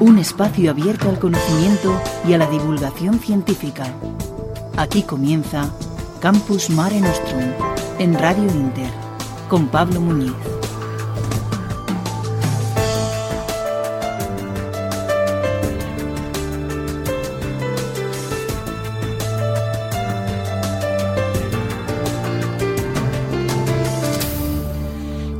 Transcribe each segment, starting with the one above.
Un espacio abierto al conocimiento y a la divulgación científica. Aquí comienza Campus Mare Nostrum en Radio Inter con Pablo Muñiz.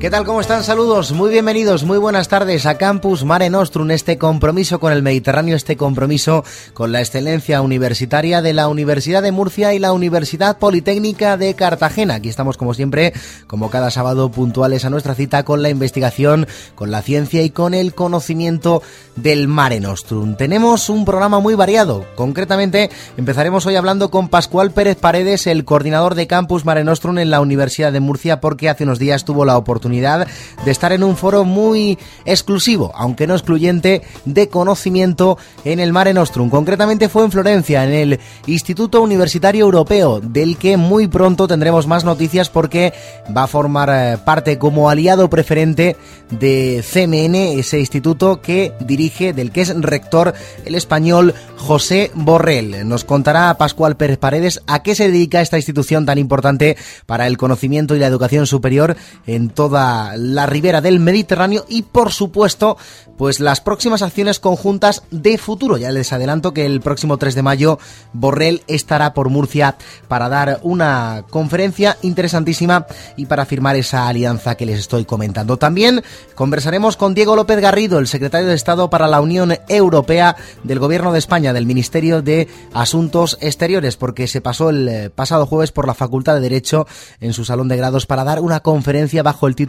¿Qué tal? ¿Cómo están? Saludos, muy bienvenidos, muy buenas tardes a Campus Mare Nostrum, este compromiso con el Mediterráneo, este compromiso con la excelencia universitaria de la Universidad de Murcia y la Universidad Politécnica de Cartagena. Aquí estamos como siempre, como cada sábado, puntuales a nuestra cita con la investigación, con la ciencia y con el conocimiento del Mare Nostrum. Tenemos un programa muy variado, concretamente empezaremos hoy hablando con Pascual Pérez Paredes, el coordinador de Campus Mare Nostrum en la Universidad de Murcia, porque hace unos días tuvo la oportunidad de estar en un foro muy exclusivo, aunque no excluyente, de conocimiento en el Mare Nostrum. Concretamente fue en Florencia, en el Instituto Universitario Europeo, del que muy pronto tendremos más noticias porque va a formar eh, parte como aliado preferente de CMN, ese instituto que dirige, del que es rector el español José Borrell. Nos contará Pascual Pérez Paredes a qué se dedica esta institución tan importante para el conocimiento y la educación superior en toda la ribera del Mediterráneo y por supuesto pues las próximas acciones conjuntas de futuro. Ya les adelanto que el próximo 3 de mayo Borrell estará por Murcia para dar una conferencia interesantísima y para firmar esa alianza que les estoy comentando. También conversaremos con Diego López Garrido, el secretario de Estado para la Unión Europea del Gobierno de España, del Ministerio de Asuntos Exteriores, porque se pasó el eh, pasado jueves por la Facultad de Derecho en su salón de grados para dar una conferencia bajo el título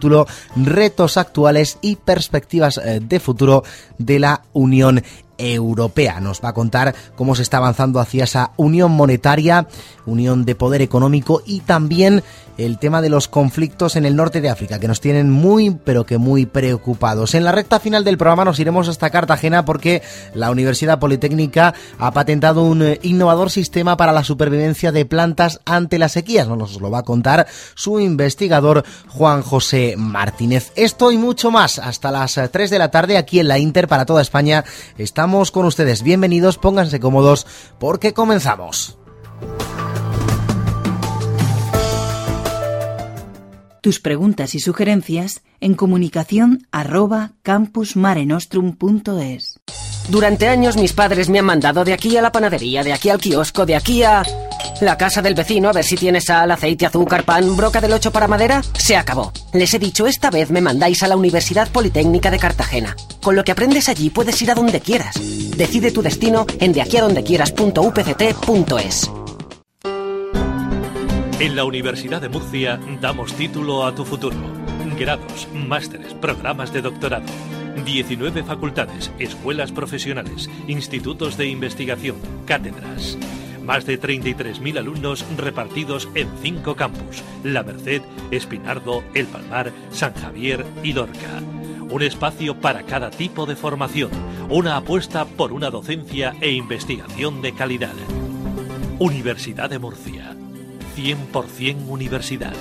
Retos actuales y perspectivas eh, de futuro de la Unión Europea. Nos va a contar cómo se está avanzando hacia esa unión monetaria, unión de poder económico y también el tema de los conflictos en el norte de África, que nos tienen muy, pero que muy preocupados. En la recta final del programa nos iremos hasta Cartagena porque la Universidad Politécnica ha patentado un eh, innovador sistema para la supervivencia de plantas ante las sequías. Nos lo va a contar su investigador Juan José Martínez. Esto y mucho más hasta las 3 eh, de la tarde aquí en la Inter para toda España. Estamos con ustedes. Bienvenidos, pónganse cómodos porque comenzamos. Tus preguntas y sugerencias en comunicación arroba campusmarenostrum.es. Durante años mis padres me han mandado de aquí a la panadería, de aquí al kiosco, de aquí a... La casa del vecino a ver si tiene sal, aceite, azúcar, pan, broca del 8 para madera. Se acabó. Les he dicho, esta vez me mandáis a la Universidad Politécnica de Cartagena. Con lo que aprendes allí puedes ir a donde quieras. Decide tu destino en deaquiadondequieras.upct.es. En la Universidad de Murcia damos título a tu futuro. Grados, másteres, programas de doctorado. 19 facultades, escuelas profesionales, institutos de investigación, cátedras. Más de 33.000 alumnos repartidos en cinco campus. La Merced, Espinardo, El Palmar, San Javier y Lorca. Un espacio para cada tipo de formación. Una apuesta por una docencia e investigación de calidad. Universidad de Murcia. 100% universidad.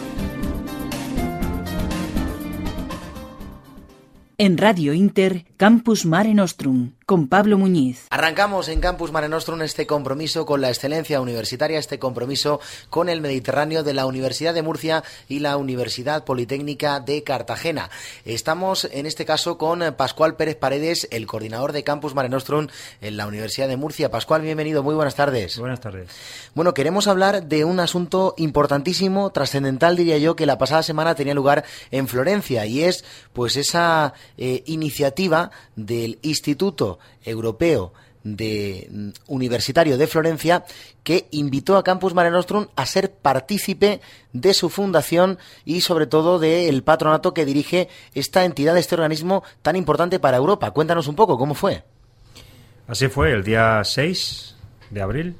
En Radio Inter, Campus Mare Nostrum, con Pablo Muñiz. Arrancamos en Campus Mare Nostrum este compromiso con la excelencia universitaria, este compromiso con el Mediterráneo de la Universidad de Murcia y la Universidad Politécnica de Cartagena. Estamos en este caso con Pascual Pérez Paredes, el coordinador de Campus Mare Nostrum en la Universidad de Murcia. Pascual, bienvenido, muy buenas tardes. Buenas tardes. Bueno, queremos hablar de un asunto importantísimo, trascendental diría yo, que la pasada semana tenía lugar en Florencia y es pues esa eh, iniciativa del Instituto Europeo de, mm, universitario de Florencia que invitó a Campus Mare Nostrum a ser partícipe de su fundación y sobre todo del patronato que dirige esta entidad, este organismo tan importante para Europa. Cuéntanos un poco cómo fue. Así fue, el día 6 de abril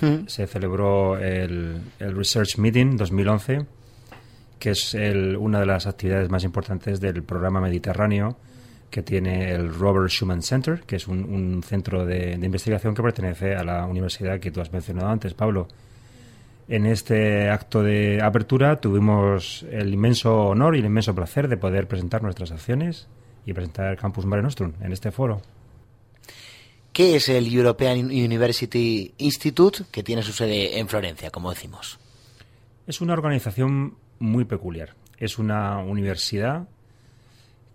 mm. se celebró el, el Research Meeting 2011 que es una de las actividades más importantes del programa Mediterráneo que tiene el Robert Schuman Center, que es un, centro de, investigación que pertenece a la universidad que tú has mencionado antes, Pablo. En este acto de apertura tuvimos el inmenso honor y el inmenso placer de poder presentar nuestras acciones y presentar el Campus Mare Nostrum en este foro. ¿Qué es el European University Institute, que tiene su sede en Florencia, como decimos? Es una organización muy peculiar. Es una universidad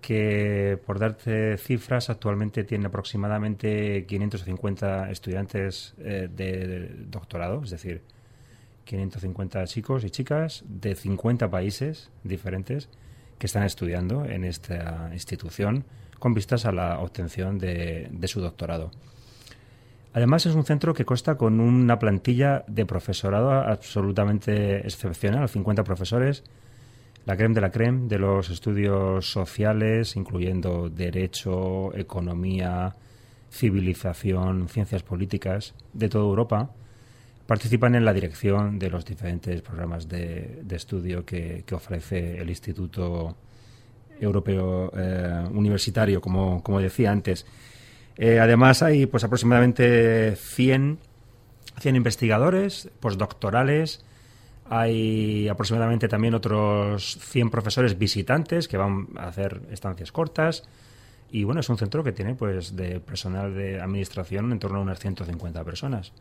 que, por darte cifras, actualmente tiene aproximadamente 550 estudiantes eh, de doctorado, es decir, 550 chicos y chicas de 50 países diferentes que están estudiando en esta institución con vistas a la obtención de, de su doctorado. Además es un centro que consta con una plantilla de profesorado absolutamente excepcional, 50 profesores, la creme de la creme de los estudios sociales, incluyendo derecho, economía, civilización, ciencias políticas de toda Europa, participan en la dirección de los diferentes programas de, estudio que, ofrece el Instituto Europeo eh, Universitario, como, como decía antes. Eh, además, hay pues aproximadamente 100, 100 investigadores postdoctorales. Hay aproximadamente también otros 100 profesores visitantes que van a hacer estancias cortas. Y bueno, es un centro que tiene pues de personal de administración en torno a unas 150 personas.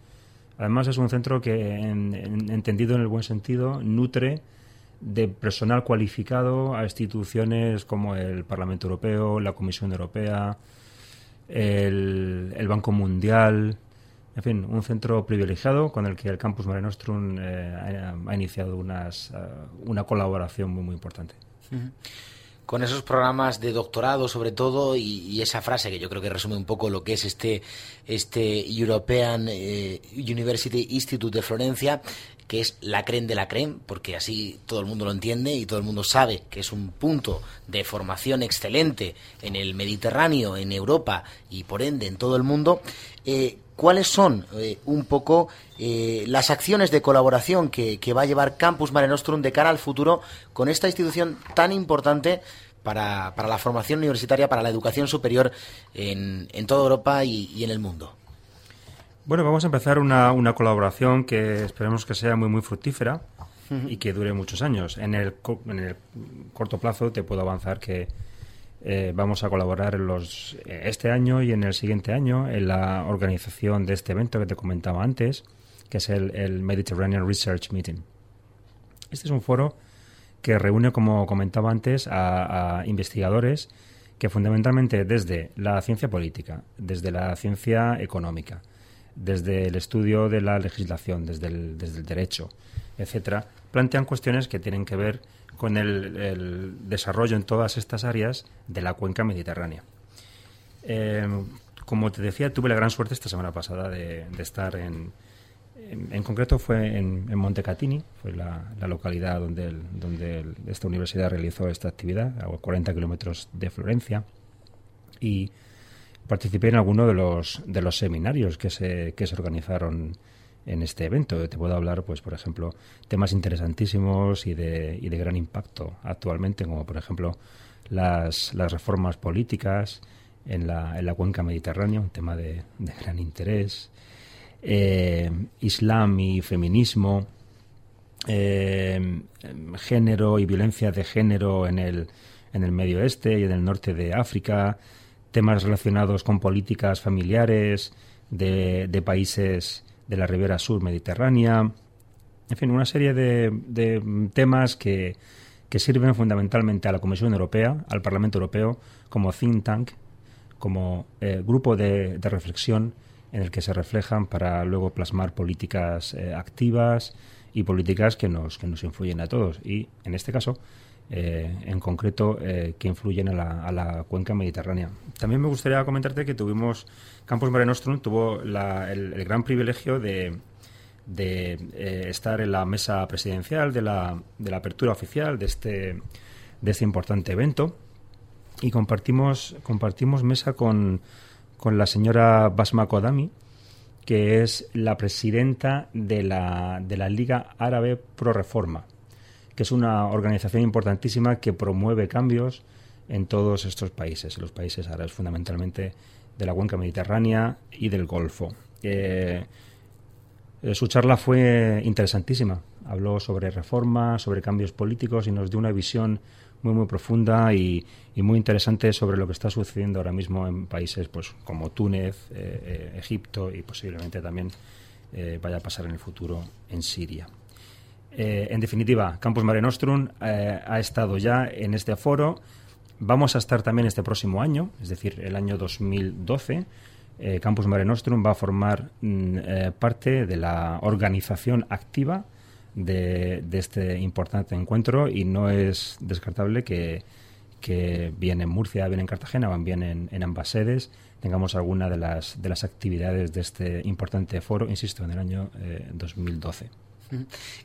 Además es un centro que, entendido en el buen sentido, nutre de personal cualificado a instituciones como el Parlamento Europeo, la Comisión Europea, el, Banco Mundial, en fin, un centro privilegiado con el que el Campus Mare Nostrum eh, ha, iniciado unas, eh, una colaboración muy, muy importante. Con esos programas de doctorado, sobre todo, y, esa frase que yo creo que resume un poco lo que es este, este European eh, University Institute de Florencia, que es la creme de la creme, porque así todo el mundo lo entiende y todo el mundo sabe que es un punto de formación excelente en el Mediterráneo, en Europa y por ende en todo el mundo. ¿Cuáles son eh, un poco eh, las acciones de colaboración que, va a llevar Campus Mare Nostrum de cara al futuro con esta institución tan importante para, la formación universitaria, para la educación superior en, toda Europa y en el mundo? Bueno, vamos a empezar una, una colaboración que esperemos que sea muy, muy fructífera y que dure muchos años. En el, en el corto plazo te puedo avanzar que eh, vamos a colaborar en los, este año y en el siguiente año en la organización de este evento que te comentaba antes, que es el, Mediterranean Research Meeting. Este es un foro que reúne, como comentaba antes, a, a investigadores que fundamentalmente desde la ciencia política, desde la ciencia económica, desde el estudio de la legislación, desde el, desde el derecho, etcétera, plantean cuestiones que tienen que ver con el, desarrollo en todas estas áreas de la cuenca mediterránea. Eh, como te decía, tuve la gran suerte esta semana pasada de, estar en, en, concreto fue en, en Montecatini, fue la, localidad donde, donde esta universidad realizó esta actividad, a 40 kilómetros de Florencia, y participé en alguno de los, de los seminarios que se, que se organizaron en este evento. Te puedo hablar, pues, por ejemplo, temas interesantísimos y de, y de gran impacto actualmente, como por ejemplo las, las reformas políticas en la, en la cuenca mediterránea, un tema de, gran interés, eh, Islam y feminismo, eh, género y violencia de género en el, en el Medio Oeste y en el norte de África, temas relacionados con políticas familiares de, países de la ribera sur mediterránea, en fin, una serie de, temas que, sirven fundamentalmente a la Comisión Europea, al Parlamento Europeo, como think tank, como eh, grupo de, reflexión en el que se reflejan para luego plasmar políticas eh, activas y políticas que nos, que nos influyen a todos. Y en este caso, en concreto que influyen a la, cuenca mediterránea. También me gustaría comentarte que tuvimos, Campus Mare Nostrum tuvo el, gran privilegio de, estar en la mesa presidencial de la, de la apertura oficial de este, de este importante evento y compartimos, compartimos mesa con, con la señora Basma Kodami, que es la presidenta de la, de la Liga Árabe Pro Reforma, que es una organización importantísima que promueve cambios en todos estos países, en los países árabes, fundamentalmente de la cuenca mediterránea y del Golfo. Eh, su charla fue interesantísima. Habló sobre reforma, sobre cambios políticos y nos dio una visión muy muy profunda y, muy interesante sobre lo que está sucediendo ahora mismo en países pues como Túnez, eh, eh, Egipto y posiblemente también vaya a pasar en el futuro en Siria. En definitiva, Campus Mare Nostrum ha estado ya en este foro. Vamos a estar también este próximo año, es decir, el año 2012. Campus Mare Nostrum va a formar mm, parte de la organización activa de, este importante encuentro y no es descartable que, que bien en Murcia, bien en Cartagena o bien en, en ambas sedes tengamos alguna de las, de las actividades de este importante foro, insisto, en el año 2012.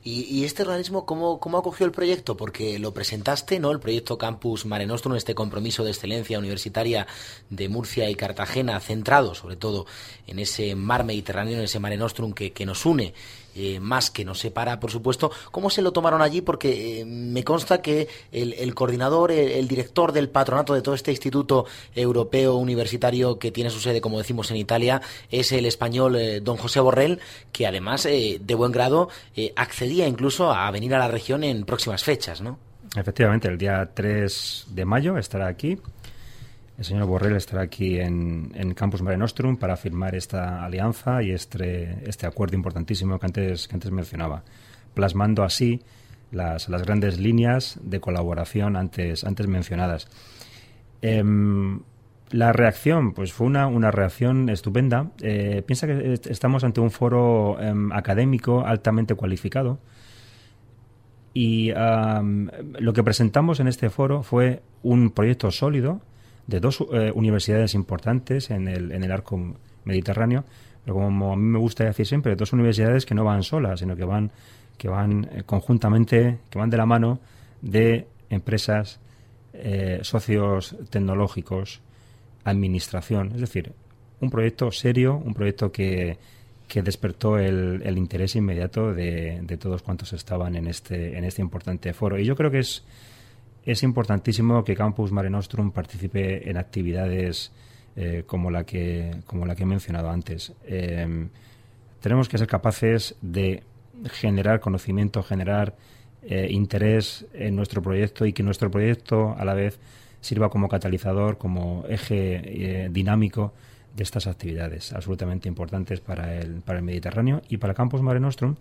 ¿Y, este organismo cómo, cómo acogió el proyecto? Porque lo presentaste, ¿no? El proyecto Campus Mare Nostrum, este compromiso de excelencia universitaria de Murcia y Cartagena, centrado sobre todo en ese mar Mediterráneo, en ese Mare Nostrum que, que nos une eh, más que nos separa, por supuesto. ¿Cómo se lo tomaron allí? Porque eh, me consta que el, coordinador, el, director del patronato de todo este instituto europeo universitario que tiene su sede, como decimos, en Italia, es el español eh, don José Borrell, que además, de buen grado, accedía incluso a venir a la región en próximas fechas, ¿no? Efectivamente, el día 3 de mayo estará aquí el señor Borrell estará aquí en, Campus Mare Nostrum para firmar esta alianza y este, este acuerdo importantísimo que antes, que antes mencionaba, plasmando así las, las grandes líneas de colaboración antes, antes mencionadas. Em, la reacción, pues fue una, una reacción estupenda. Eh, piensa que estamos ante un foro em, académico altamente cualificado y lo que presentamos en este foro fue un proyecto sólido de dos eh, universidades importantes en el, en el arco mediterráneo, pero como a mí me gusta decir siempre, dos universidades que no van solas, sino que van, que van eh, conjuntamente, que van de la mano de empresas, eh, socios tecnológicos, administración, es decir, un proyecto serio, un proyecto que, que despertó el, el interés inmediato de, de, todos cuantos estaban en este, en este importante foro. Y yo creo que es es importantísimo que Campus Mare Nostrum participe en actividades eh, como, la que, como la que he mencionado antes. Em, tenemos que ser capaces de generar conocimiento, generar eh, interés en nuestro proyecto y que nuestro proyecto a la vez sirva como catalizador, como eje eh, dinámico de estas actividades absolutamente importantes para el, para el Mediterráneo y para Campus Mare Nostrum,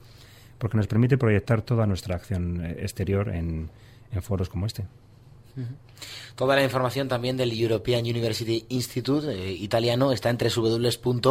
porque nos permite proyectar toda nuestra acción exterior en, en foros como este. Toda la información también del European University Institute eh, italiano está en www.eui.eu.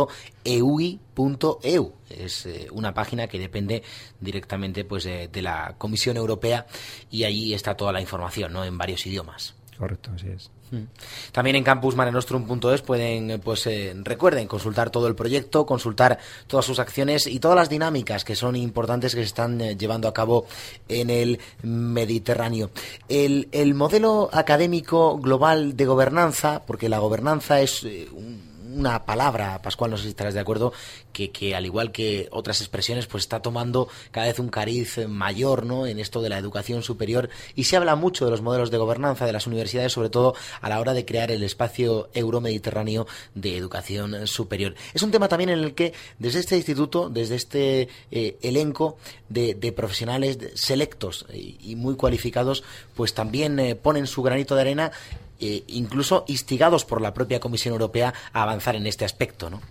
Es eh, una página que depende directamente pues, de la Comisión Europea y allí está toda la información ¿no? en varios idiomas. Correcto, así es. Mm. También en campusmarenostrum.es pueden, eh, pues eh, recuerden, consultar todo el proyecto, consultar todas sus acciones y todas las dinámicas que son importantes que se están eh, llevando a cabo en el Mediterráneo. El, el modelo académico global de gobernanza, porque la gobernanza es un una palabra, Pascual, no sé si estarás de acuerdo, que, que, al igual que otras expresiones, pues está tomando cada vez un cariz mayor ¿no? en esto de la educación superior y se habla mucho de los modelos de gobernanza de las universidades, sobre todo a la hora de crear el espacio euromediterráneo de educación superior. Es un tema también en el que desde este instituto, desde este eh, elenco de, profesionales selectos y, muy cualificados, pues también eh, ponen su granito de arena eh, incluso instigados por la propia Comisión Europea a avanzar en este aspecto, ¿no?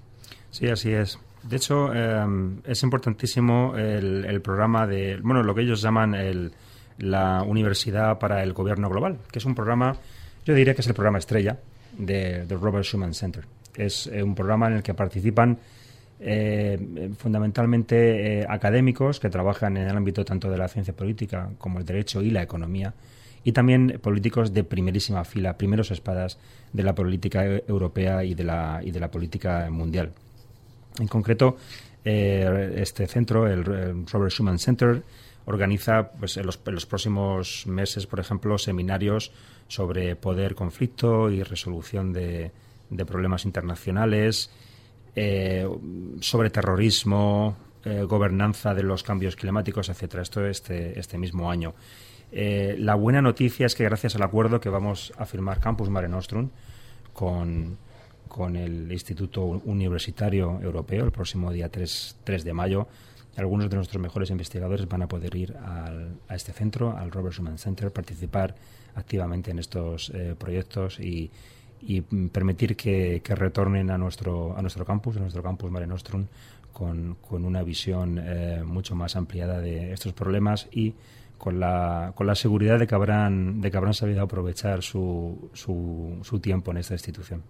Sí, así es. De hecho, em, es importantísimo el, programa de, bueno, lo que ellos llaman el, la Universidad para el Gobierno Global, que es un programa, yo diría que es el programa estrella de, Robert Schuman Center. Es eh, un programa en el que participan eh, fundamentalmente académicos que trabajan en el ámbito tanto de la ciencia política como el derecho y la economía y también políticos de primerísima fila, primeros espadas de la política europea y de la, y de la política mundial. En concreto, eh, este centro, el, Robert Schuman Center, organiza pues, en, los, próximos meses, por ejemplo, seminarios sobre poder, conflicto y resolución de, problemas internacionales, eh, sobre terrorismo, eh, gobernanza de los cambios climáticos, etcétera. Esto este, este mismo año. Eh, la buena noticia es que gracias al acuerdo que vamos a firmar Campus Mare Nostrum con, con el Instituto Universitario Europeo el próximo día 3, 3 de mayo, algunos de nuestros mejores investigadores van a poder ir a este centro, al Robert Schuman Center, participar activamente en estos eh, proyectos y, permitir que, retornen a nuestro, a nuestro campus, a nuestro campus Mare Nostrum, con, con una visión eh, mucho más ampliada de estos problemas y con la, con la seguridad de que habrán, de que habrán sabido aprovechar su, su, su tiempo en esta institución.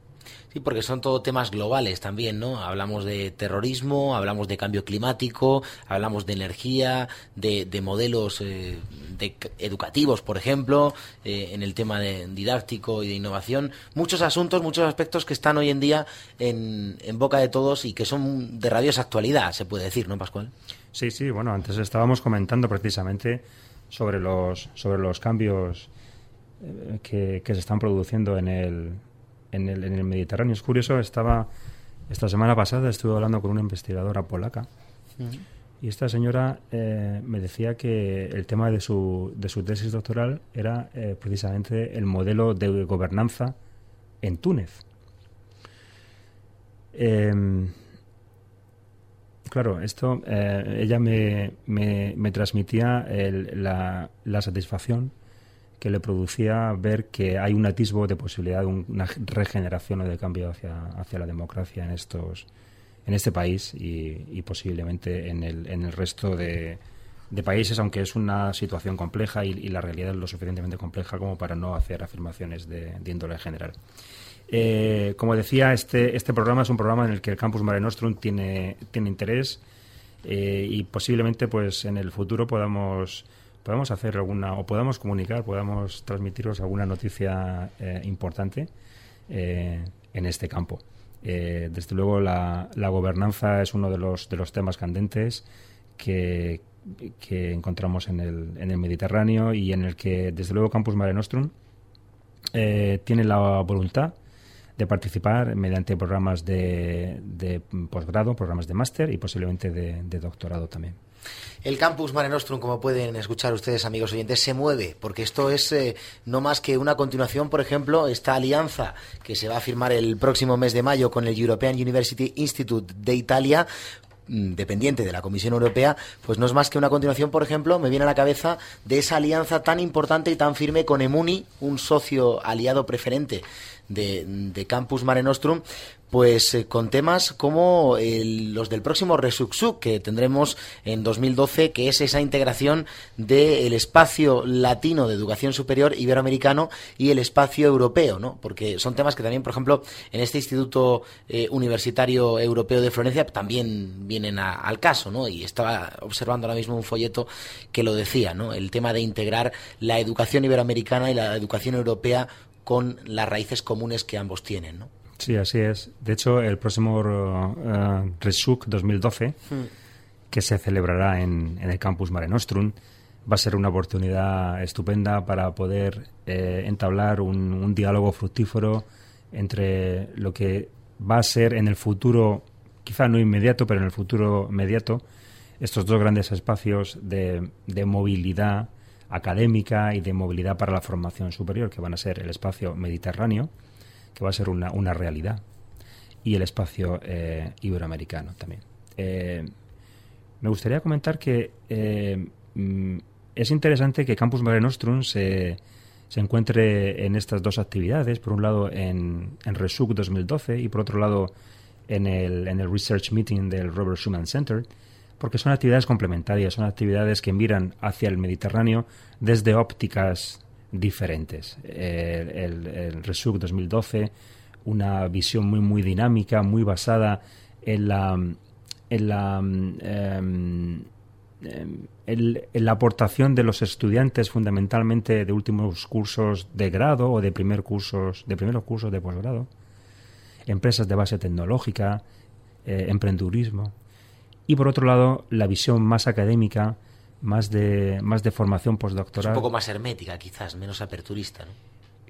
Sí, porque son todo temas globales también, ¿no? Hablamos de terrorismo, hablamos de cambio climático, hablamos de energía, de, de modelos eh, de educativos, por ejemplo, eh, en el tema de didáctico y de innovación. Muchos asuntos, muchos aspectos que están hoy en día en, en boca de todos y que son de rabiosa actualidad, se puede decir, ¿no, Pascual? Sí, sí, bueno, antes estábamos comentando precisamente sobre los, sobre los cambios eh, que, se están produciendo en el, en el, en el Mediterráneo. Es curioso, estaba esta semana pasada estuve hablando con una investigadora polaca y esta señora eh, me decía que el tema de su, de su tesis doctoral era eh, precisamente el modelo de gobernanza en Túnez. Em, Claro, esto eh, ella me, me, transmitía la, la, satisfacción que le producía ver que hay un atisbo de posibilidad de una regeneración o de cambio hacia, hacia la democracia en estos en este país y, posiblemente en el, en el resto de, de, países, aunque es una situación compleja y, la realidad es lo suficientemente compleja como para no hacer afirmaciones de índole general. Eh, como decía, este, este programa es un programa en el que el Campus Mare Nostrum tiene, tiene interés eh, y posiblemente pues en el futuro podamos podamos hacer alguna o podamos comunicar, podamos transmitiros alguna noticia eh, importante en este campo. desde luego la, la, gobernanza es uno de los, de los temas candentes que, que encontramos en el, en el Mediterráneo y en el que desde luego Campus Mare Nostrum tiene la voluntad de participar mediante programas de, posgrado, programas de máster y posiblemente de, doctorado también. El campus Mare Nostrum, como pueden escuchar ustedes, amigos oyentes, se mueve, porque esto es eh, no más que una continuación, por ejemplo, esta alianza que se va a firmar el próximo mes de mayo con el European University Institute de Italia, dependiente de la Comisión Europea, pues no es más que una continuación, por ejemplo, me viene a la cabeza de esa alianza tan importante y tan firme con Emuni, un socio aliado preferente de, Campus Mare Nostrum, pues eh, con temas como los del próximo Resuxuc que tendremos en 2012, que es esa integración del espacio latino de educación superior iberoamericano y el espacio europeo, ¿no? Porque son temas que también, por ejemplo, en este Instituto eh, Universitario Europeo de Florencia también vienen al caso, ¿no? Y estaba observando ahora mismo un folleto que lo decía, ¿no? El tema de integrar la educación iberoamericana y la educación europea con las raíces comunes que ambos tienen, ¿no? Sí, así es. De hecho, el próximo uh, RESUC 2012, hmm. que se celebrará en, el campus Mare Nostrum, va a ser una oportunidad estupenda para poder eh, entablar un, diálogo fructífero entre lo que va a ser en el futuro, quizá no inmediato, pero en el futuro inmediato, estos dos grandes espacios de, de movilidad académica y de movilidad para la formación superior, que van a ser el espacio mediterráneo, que va a ser una, una realidad, y el espacio eh, iberoamericano también. Eh, me gustaría comentar que eh, mm, es interesante que Campus Mare Nostrum se, se encuentre en estas dos actividades, por un lado en, en RESUC 2012 y por otro lado en el, en el Research Meeting del Robert Schuman Center, porque son actividades complementarias, son actividades que miran hacia el Mediterráneo desde ópticas diferentes. El, el, RESUC 2012, una visión muy, muy dinámica, muy basada en la, en la em, la aportación de los estudiantes fundamentalmente de últimos cursos de grado o de primer cursos de primeros cursos de posgrado empresas de base tecnológica eh, emprendurismo y por otro lado la visión más académica más de más de formación postdoctoral un poco más hermética quizás menos aperturista ¿no?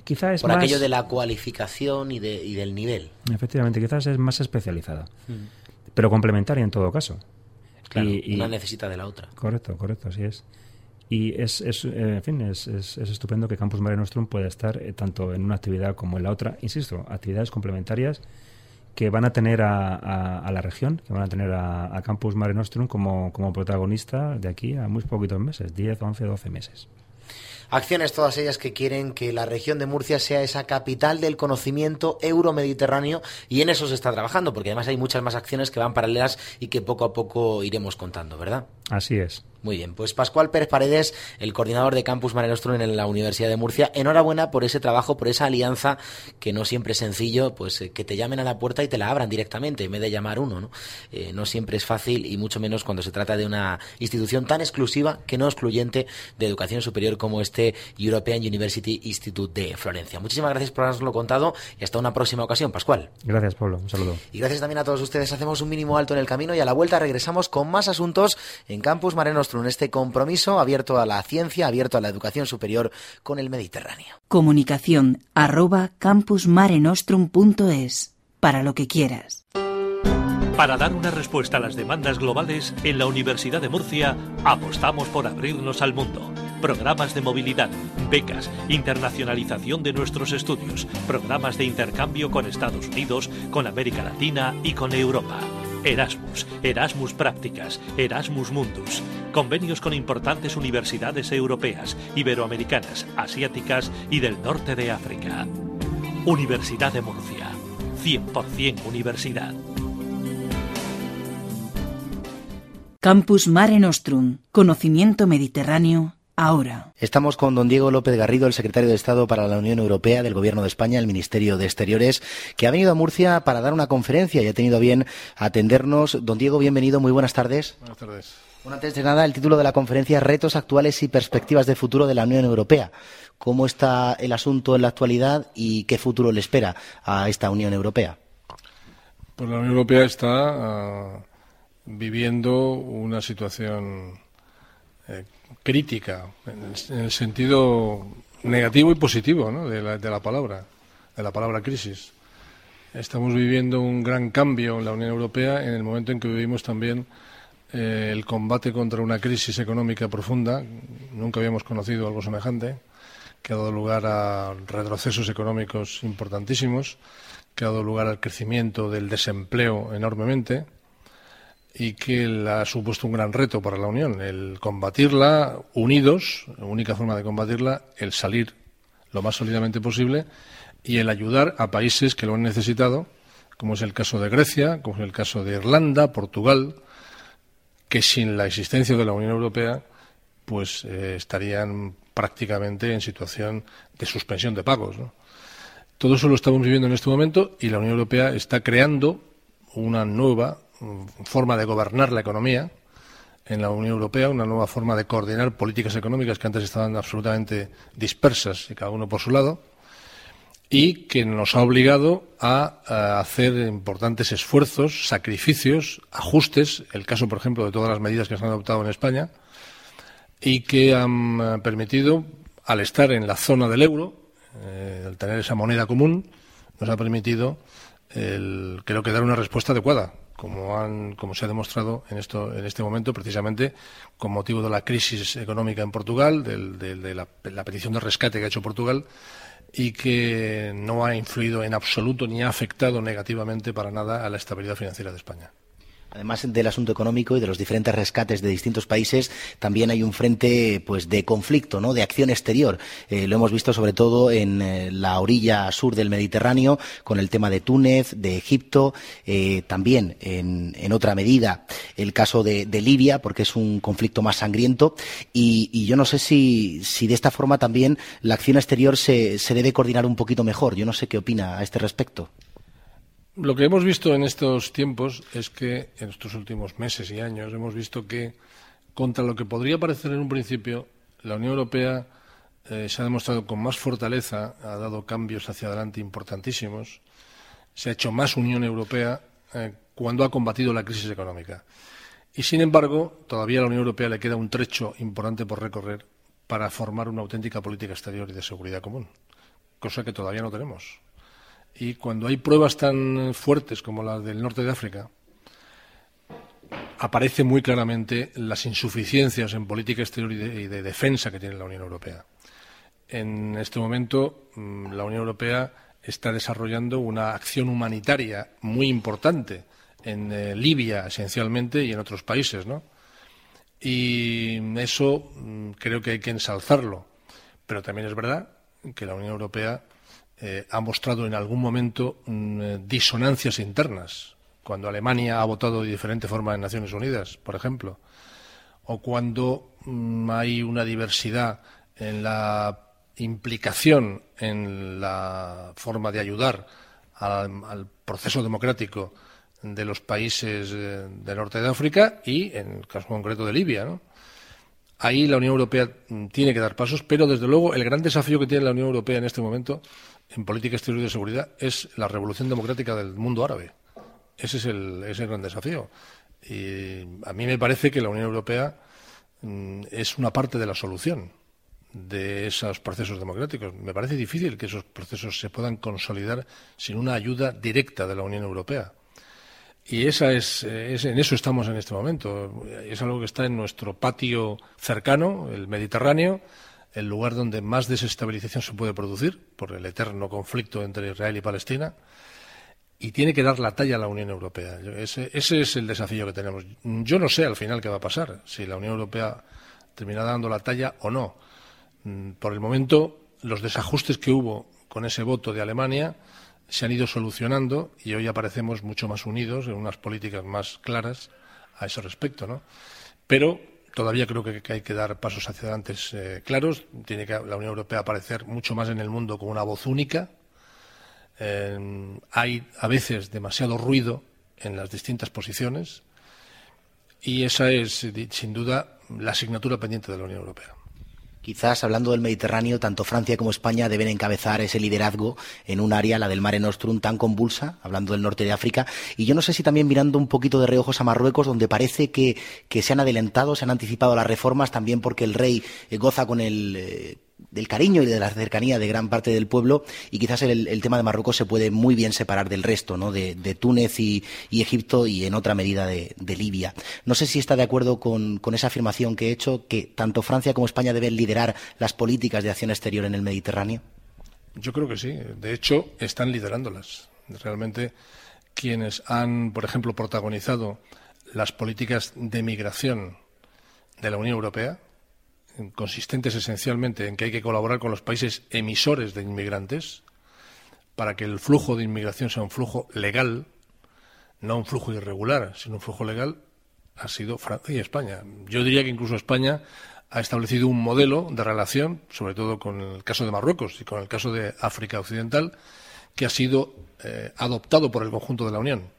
quizás es por aquello de la cualificación y, de, y del nivel efectivamente quizás es más especializada mm. pero complementaria en todo caso y, una necesita de la otra. Correcto, correcto, así es. Y es, es eh, en fin, es, es, estupendo que Campus Mare Nostrum pueda estar eh, tanto en una actividad como en la otra. Insisto, actividades complementarias que van a tener a, a, la región, que van a tener a, Campus Mare Nostrum como, como protagonista de aquí a muy poquitos meses, 10, 11, 12 meses. Acciones todas ellas que quieren que la región de Murcia sea esa capital del conocimiento euromediterráneo y en eso se está trabajando, porque además hay muchas más acciones que van paralelas y que poco a poco iremos contando, ¿verdad? Así es. Muy bien, pues Pascual Pérez Paredes, el coordinador de Campus Mare en la Universidad de Murcia, enhorabuena por ese trabajo, por esa alianza que no siempre es sencillo, pues eh, que te llamen a la puerta y te la abran directamente en vez de llamar uno, ¿no? Eh, no siempre es fácil y mucho menos cuando se trata de una institución tan exclusiva que no excluyente de educación superior como este European University Institute de Florencia. Muchísimas gracias por habernoslo contado y hasta una próxima ocasión, Pascual. Gracias, Pablo. Un saludo. Y gracias también a todos ustedes. Hacemos un mínimo alto en el camino y a la vuelta regresamos con más asuntos en Campus Mare Nostrum, este compromiso abierto a la ciencia, abierto a la educación superior con el Mediterráneo. Comunicación arroba campusmarenostrum.es para lo que quieras. Para dar una respuesta a las demandas globales, en la Universidad de Murcia apostamos por abrirnos al mundo. Programas de movilidad, becas, internacionalización de nuestros estudios, programas de intercambio con Estados Unidos, con América Latina y con Europa. Erasmus, Erasmus Prácticas, Erasmus Mundus. Convenios con importantes universidades europeas, iberoamericanas, asiáticas y del norte de África. Universidad de Murcia. 100% universidad. Campus Mare Nostrum. Conocimiento mediterráneo ahora. Estamos con don Diego López Garrido, el secretario de Estado para la Unión Europea del Gobierno de España, el Ministerio de Exteriores, que ha venido a Murcia para dar una conferencia y ha tenido bien atendernos. Don Diego, bienvenido, muy buenas tardes. Buenas tardes. Bueno, antes de nada, el título de la conferencia Retos actuales y perspectivas de futuro de la Unión Europea. ¿Cómo está el asunto en la actualidad y qué futuro le espera a esta Unión Europea? Pues la Unión Europea está viviendo una situación eh, crítica, en el, sentido negativo y positivo de, la, palabra, de la palabra crisis. Estamos viviendo un gran cambio en la Unión Europea en el momento en que vivimos también eh, el combate contra una crisis económica profunda. Nunca habíamos conocido algo semejante, que ha dado lugar a retrocesos económicos importantísimos, que ha dado lugar al crecimiento del desempleo enormemente y que ha supuesto un gran reto para la Unión, el combatirla unidos, la única forma de combatirla, el salir lo más sólidamente posible y el ayudar a países que lo han necesitado, como es el caso de Grecia, como es el caso de Irlanda, Portugal, que sin la existencia de la Unión Europea, pues eh, estarían prácticamente en situación de suspensión de pagos. Todo eso lo estamos viviendo en este momento y la Unión Europea está creando una nueva forma de gobernar la economía en la Unión Europea, una nueva forma de coordinar políticas económicas que antes estaban absolutamente dispersas y cada uno por su lado, y que nos ha obligado a, hacer importantes esfuerzos, sacrificios, ajustes, el caso, por ejemplo, de todas las medidas que se han adoptado en España, y que han eh, permitido, al estar en la zona del euro, eh, al tener esa moneda común, nos ha permitido, creo que, dar una respuesta adecuada como, han, como se ha demostrado en, esto, en este momento, precisamente con motivo de la crisis económica en Portugal, de, la, la, petición de rescate que ha hecho Portugal y que no ha influido en absoluto ni ha afectado negativamente para nada a la estabilidad financiera de España. Además del asunto económico y de los diferentes rescates de distintos países, también hay un frente pues de conflicto, ¿no? de acción exterior. Eh, lo hemos visto sobre todo en eh, la orilla sur del Mediterráneo, con el tema de Túnez, de Egipto, eh, también en, otra medida el caso de, Libia, porque es un conflicto más sangriento. Y, yo no sé si, si, de esta forma también la acción exterior se, se debe coordinar un poquito mejor. Yo no sé qué opina a este respecto. Lo que hemos visto en estos tiempos es que en estos últimos meses y años hemos visto que contra lo que podría parecer en un principio, la Unión Europea eh, se ha demostrado con más fortaleza, ha dado cambios hacia adelante importantísimos, se ha hecho más Unión Europea eh, cuando ha combatido la crisis económica. Y, sin embargo, todavía a la Unión Europea le queda un trecho importante por recorrer para formar una auténtica política exterior y de seguridad común, cosa que todavía no tenemos. Y cuando hay pruebas tan fuertes como las del norte de África, aparece muy claramente las insuficiencias en política exterior y de, defensa que tiene la Unión Europea. En este momento, mm, la Unión Europea está desarrollando una acción humanitaria muy importante en eh, Libia, esencialmente, y en otros países, ¿no? Y eso mm, creo que hay que ensalzarlo. Pero también es verdad que la Unión Europea eh, ha mostrado en algún momento mm, eh, disonancias internas cuando Alemania ha votado de diferente forma en Naciones Unidas, por ejemplo, o cuando mm, hay una diversidad en la implicación en la forma de ayudar al, proceso democrático de los países eh, del norte de África y, en el caso concreto, de Libia. Ahí la Unión Europea mm, tiene que dar pasos, pero desde luego el gran desafío que tiene la Unión Europea en este momento en política exterior y de seguridad es la revolución democrática del mundo árabe. Ese es el, gran desafío. Y a mí me parece que la Unión Europea mm, es una parte de la solución de esos procesos democráticos. Me parece difícil que esos procesos se puedan consolidar sin una ayuda directa de la Unión Europea. Y esa es, en eso estamos en este momento. Es algo que está en nuestro patio cercano, el Mediterráneo, el lugar donde más desestabilización se puede producir por el eterno conflicto entre Israel y Palestina y tiene que dar la talla a la Unión Europea. Ese, es el desafío que tenemos. Yo no sé al final qué va a pasar, si la Unión Europea termina dando la talla o no. Mm, por el momento, los desajustes que hubo con ese voto de Alemania se han ido solucionando y hoy aparecemos mucho más unidos en unas políticas más claras a ese respecto, ¿no? Pero todavía creo que, hay que dar pasos hacia adelante eh, claros. Tiene que la Unión Europea aparecer mucho más en el mundo con una voz única, hay a veces demasiado ruido en las distintas posiciones y esa es, sin duda, la asignatura pendiente de la Unión Europea. Quizás hablando del Mediterráneo, tanto Francia como España deben encabezar ese liderazgo en un área, la del Mare Nostrum, tan convulsa, hablando del norte de África. Y yo no sé si también mirando un poquito de reojos a Marruecos, donde parece que, se han adelantado, se han anticipado las reformas, también porque el rey eh, goza con el eh, del cariño y de la cercanía de gran parte del pueblo y quizás el, tema de Marruecos se puede muy bien separar del resto, ¿no? de, Túnez y, Egipto y en otra medida de, Libia. No sé si está de acuerdo con, esa afirmación que he hecho, que tanto Francia como España deben liderar las políticas de acción exterior en el Mediterráneo. Yo creo que sí. De hecho, están liderándolas. Realmente quienes han, por ejemplo, protagonizado las políticas de migración de la Unión Europea, consistentes esencialmente en que hay que colaborar con los países emisores de inmigrantes para que el flujo de inmigración sea un flujo legal, no un flujo irregular, sino un flujo legal, ha sido Francia y España. Yo diría que incluso España ha establecido un modelo de relación, sobre todo con el caso de Marruecos y con el caso de África Occidental, que ha sido eh, adoptado por el conjunto de la Unión.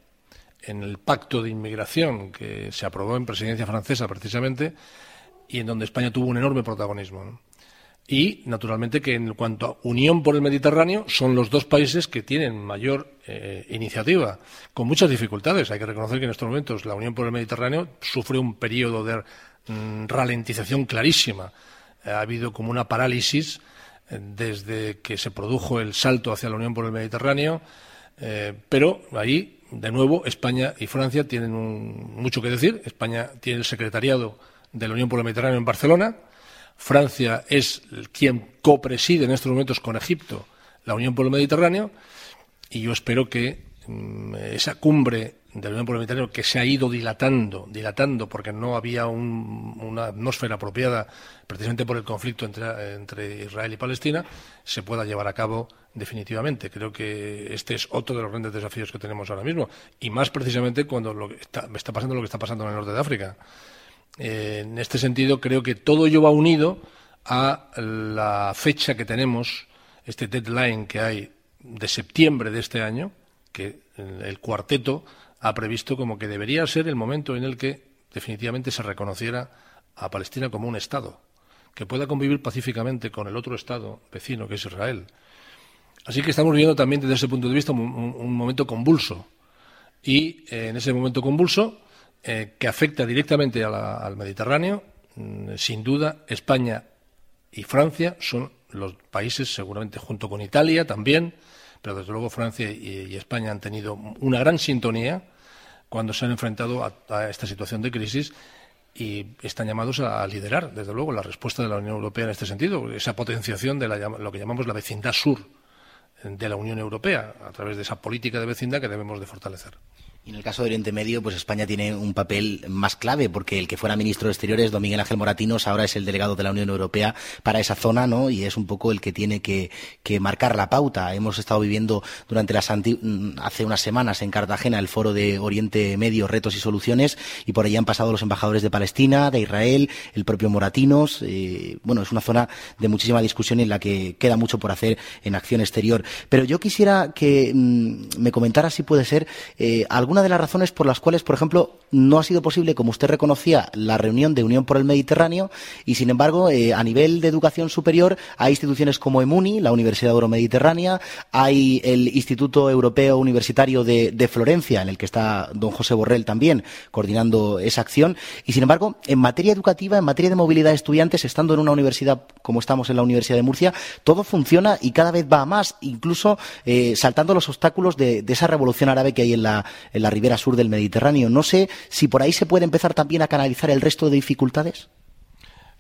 En el pacto de inmigración que se aprobó en presidencia francesa, precisamente, y en donde España tuvo un enorme protagonismo. Y, naturalmente, que en cuanto a unión por el Mediterráneo, son los dos países que tienen mayor eh, iniciativa, con muchas dificultades. Hay que reconocer que en estos momentos la unión por el Mediterráneo sufre un periodo de mm, ralentización clarísima. ha habido como una parálisis eh, desde que se produjo el salto hacia la unión por el Mediterráneo, eh, pero ahí, de nuevo, España y Francia tienen mucho que decir. España tiene el secretariado de la Unión por el Mediterráneo en Barcelona. Francia es quien copreside en estos momentos con Egipto la Unión por el Mediterráneo y yo espero que mm, esa cumbre de la Unión por el Mediterráneo que se ha ido dilatando, dilatando porque no había una atmósfera apropiada precisamente por el conflicto entre, entre, Israel y Palestina, se pueda llevar a cabo definitivamente. Creo que este es otro de los grandes desafíos que tenemos ahora mismo y más precisamente cuando lo está, está pasando lo que está pasando en el norte de África. Eh, en este sentido, creo que todo ello va unido a la fecha que tenemos, este deadline que hay de septiembre de este año, que el cuarteto ha previsto como que debería ser el momento en el que definitivamente se reconociera a Palestina como un Estado, que pueda convivir pacíficamente con el otro Estado vecino, que es Israel. Así que estamos viviendo también desde ese punto de vista un, momento convulso. Y eh, en ese momento convulso, eh, que afecta directamente al Mediterráneo, mm, sin duda España y Francia son los países, seguramente junto con Italia también, pero desde luego Francia y, España han tenido una gran sintonía cuando se han enfrentado a, esta situación de crisis y están llamados a, liderar, desde luego, la respuesta de la Unión Europea en este sentido, esa potenciación de lo que llamamos la vecindad sur de la Unión Europea, a través de esa política de vecindad que debemos de fortalecer. Y en el caso de Oriente Medio, pues España tiene un papel más clave, porque el que fuera ministro de Exteriores, don Miguel Ángel Moratinos, ahora es el delegado de la Unión Europea para esa zona, ¿no? Y es un poco el que tiene que, marcar la pauta. Hemos estado viviendo durante las mm, hace unas semanas en Cartagena el foro de Oriente Medio, retos y soluciones, y por allí han pasado los embajadores de Palestina, de Israel, el propio Moratinos. Eh, bueno, es una zona de muchísima discusión en la que queda mucho por hacer en acción exterior. Pero yo quisiera que mm, me comentara si puede ser eh, alguna de las razones por las cuales, por ejemplo, no ha sido posible, como usted reconocía, la reunión de Unión por el Mediterráneo y, sin embargo, eh, a nivel de educación superior hay instituciones como EMUNI, la Universidad Euromediterránea, hay el Instituto Europeo Universitario de, Florencia, en el que está don José Borrell también coordinando esa acción. Y, sin embargo, en materia educativa, en materia de movilidad de estudiantes, estando en una universidad como estamos en la Universidad de Murcia, todo funciona y cada vez va a más, incluso eh, saltando los obstáculos de, esa revolución árabe que hay en la, la ribera sur del Mediterráneo. No sé si por ahí se puede empezar también a canalizar el resto de dificultades.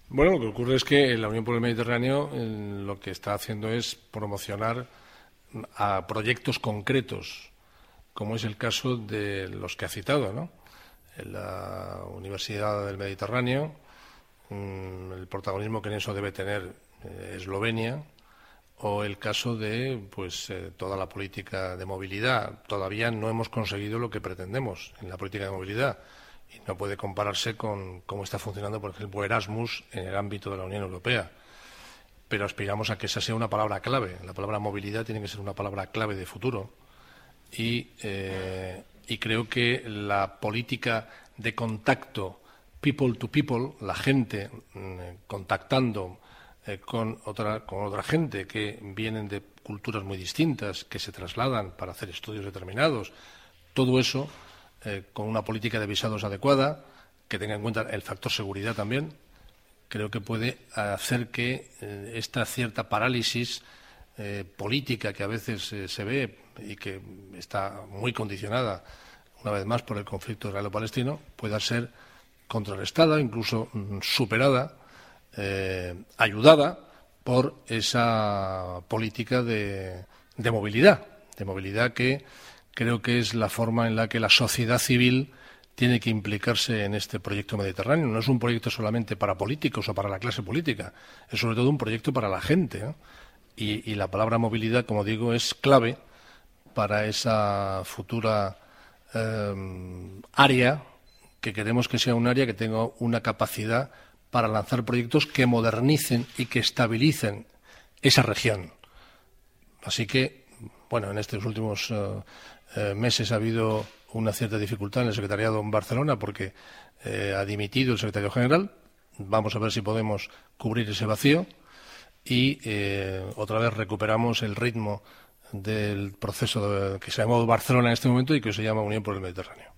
Bueno, lo que ocurre es que la Unión por el Mediterráneo lo que está haciendo es promocionar a proyectos concretos, como es el caso de los que ha citado, ¿no? En la Universidad del Mediterráneo, mm, el protagonismo que en eso debe tener eh, Eslovenia, o el caso de pues eh, toda la política de movilidad. Todavía no hemos conseguido lo que pretendemos en la política de movilidad y no puede compararse con cómo está funcionando, por ejemplo, Erasmus en el ámbito de la Unión Europea. Pero aspiramos a que esa sea una palabra clave. La palabra movilidad tiene que ser una palabra clave de futuro. Y, eh, creo que la política de contacto people to people, la gente mm, contactando eh, con, otra, con otra gente que vienen de culturas muy distintas, que se trasladan para hacer estudios determinados. Todo eso eh, con una política de visados adecuada, que tenga en cuenta el factor seguridad también, creo que puede hacer que eh, esta cierta parálisis política que a veces se ve y que está muy condicionada, una vez más, por el conflicto israelo-palestino, pueda ser contrarrestada, incluso mm, superada eh, ayudada por esa política de, movilidad, de movilidad que creo que es la forma en la que la sociedad civil tiene que implicarse en este proyecto mediterráneo. No es un proyecto solamente para políticos o para la clase política, es sobre todo un proyecto para la gente. Y, la palabra movilidad, como digo, es clave para esa futura eh, área que queremos que sea un área que tenga una capacidad para lanzar proyectos que modernicen y que estabilicen esa región. Así que, bueno, en estos últimos eh, eh, meses ha habido una cierta dificultad en el secretariado en Barcelona porque eh, ha dimitido el secretario general. Vamos a ver si podemos cubrir ese vacío y otra vez recuperamos el ritmo del proceso que se ha llamado Barcelona en este momento y que se llama Unión por el Mediterráneo.